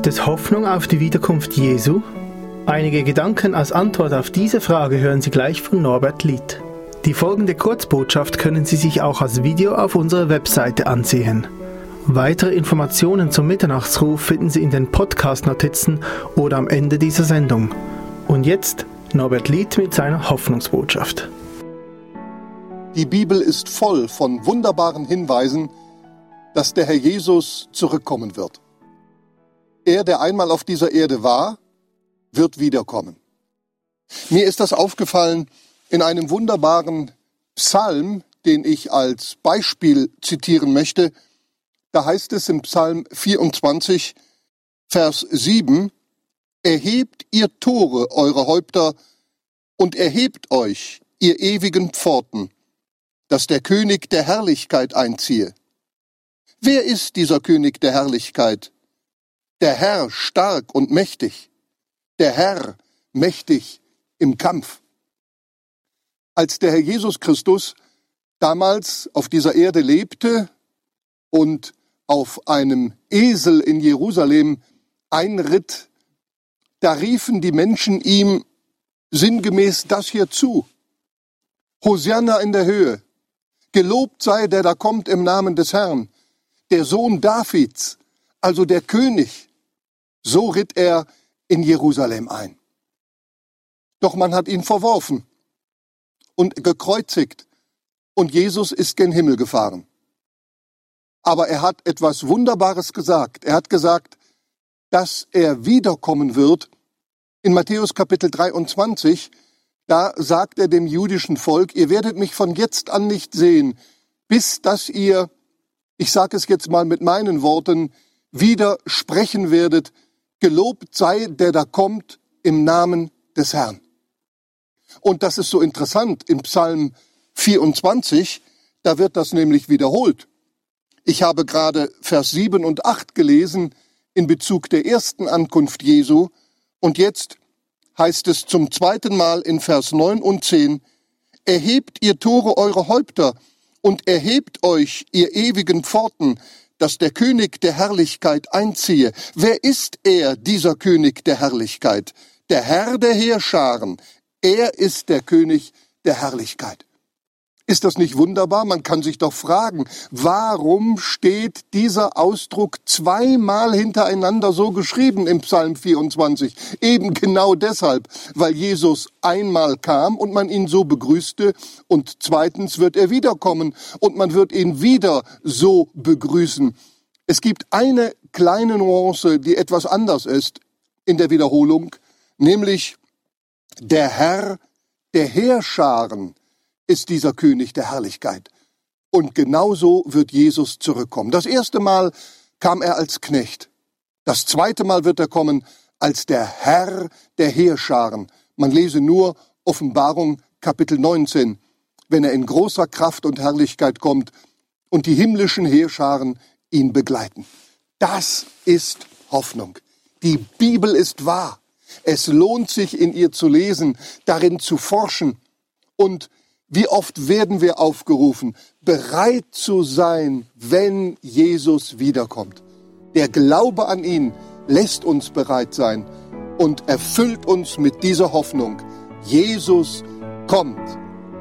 Gibt es Hoffnung auf die Wiederkunft Jesu? Einige Gedanken als Antwort auf diese Frage hören Sie gleich von Norbert Lied. Die folgende Kurzbotschaft können Sie sich auch als Video auf unserer Webseite ansehen. Weitere Informationen zum Mitternachtsruf finden Sie in den Podcast-Notizen oder am Ende dieser Sendung. Und jetzt Norbert Lied mit seiner Hoffnungsbotschaft. Die Bibel ist voll von wunderbaren Hinweisen, dass der Herr Jesus zurückkommen wird. Er, der einmal auf dieser Erde war, wird wiederkommen. Mir ist das aufgefallen in einem wunderbaren Psalm, den ich als Beispiel zitieren möchte. Da heißt es im Psalm 24, Vers 7, Erhebt ihr Tore eure Häupter und erhebt euch, ihr ewigen Pforten, dass der König der Herrlichkeit einziehe. Wer ist dieser König der Herrlichkeit? Der Herr stark und mächtig, der Herr mächtig im Kampf. Als der Herr Jesus Christus damals auf dieser Erde lebte und auf einem Esel in Jerusalem einritt, da riefen die Menschen ihm sinngemäß das hier zu. Hosianna in der Höhe. Gelobt sei der da kommt im Namen des Herrn der Sohn Davids, also der König. So ritt er in Jerusalem ein. Doch man hat ihn verworfen und gekreuzigt und Jesus ist gen Himmel gefahren. Aber er hat etwas Wunderbares gesagt. Er hat gesagt, dass er wiederkommen wird. In Matthäus Kapitel 23, da sagt er dem jüdischen Volk, ihr werdet mich von jetzt an nicht sehen, bis dass ihr ich sage es jetzt mal mit meinen Worten, wieder sprechen werdet, gelobt sei der da kommt im Namen des Herrn. Und das ist so interessant im Psalm 24, da wird das nämlich wiederholt. Ich habe gerade Vers 7 und 8 gelesen in Bezug der ersten Ankunft Jesu und jetzt heißt es zum zweiten Mal in Vers 9 und 10, Erhebt ihr Tore eure Häupter, und erhebt euch, ihr ewigen Pforten, dass der König der Herrlichkeit einziehe. Wer ist er, dieser König der Herrlichkeit? Der Herr der Heerscharen. Er ist der König der Herrlichkeit. Ist das nicht wunderbar? Man kann sich doch fragen, warum steht dieser Ausdruck zweimal hintereinander so geschrieben im Psalm 24? Eben genau deshalb, weil Jesus einmal kam und man ihn so begrüßte und zweitens wird er wiederkommen und man wird ihn wieder so begrüßen. Es gibt eine kleine Nuance, die etwas anders ist in der Wiederholung, nämlich der Herr der Heerscharen ist dieser König der Herrlichkeit. Und genauso wird Jesus zurückkommen. Das erste Mal kam er als Knecht. Das zweite Mal wird er kommen als der Herr der Heerscharen. Man lese nur Offenbarung Kapitel 19, wenn er in großer Kraft und Herrlichkeit kommt und die himmlischen Heerscharen ihn begleiten. Das ist Hoffnung. Die Bibel ist wahr. Es lohnt sich, in ihr zu lesen, darin zu forschen und wie oft werden wir aufgerufen, bereit zu sein, wenn Jesus wiederkommt? Der Glaube an ihn lässt uns bereit sein und erfüllt uns mit dieser Hoffnung. Jesus kommt.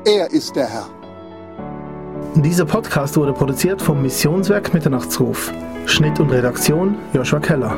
Er ist der Herr. Dieser Podcast wurde produziert vom Missionswerk Mitternachtsruf. Schnitt und Redaktion Joshua Keller.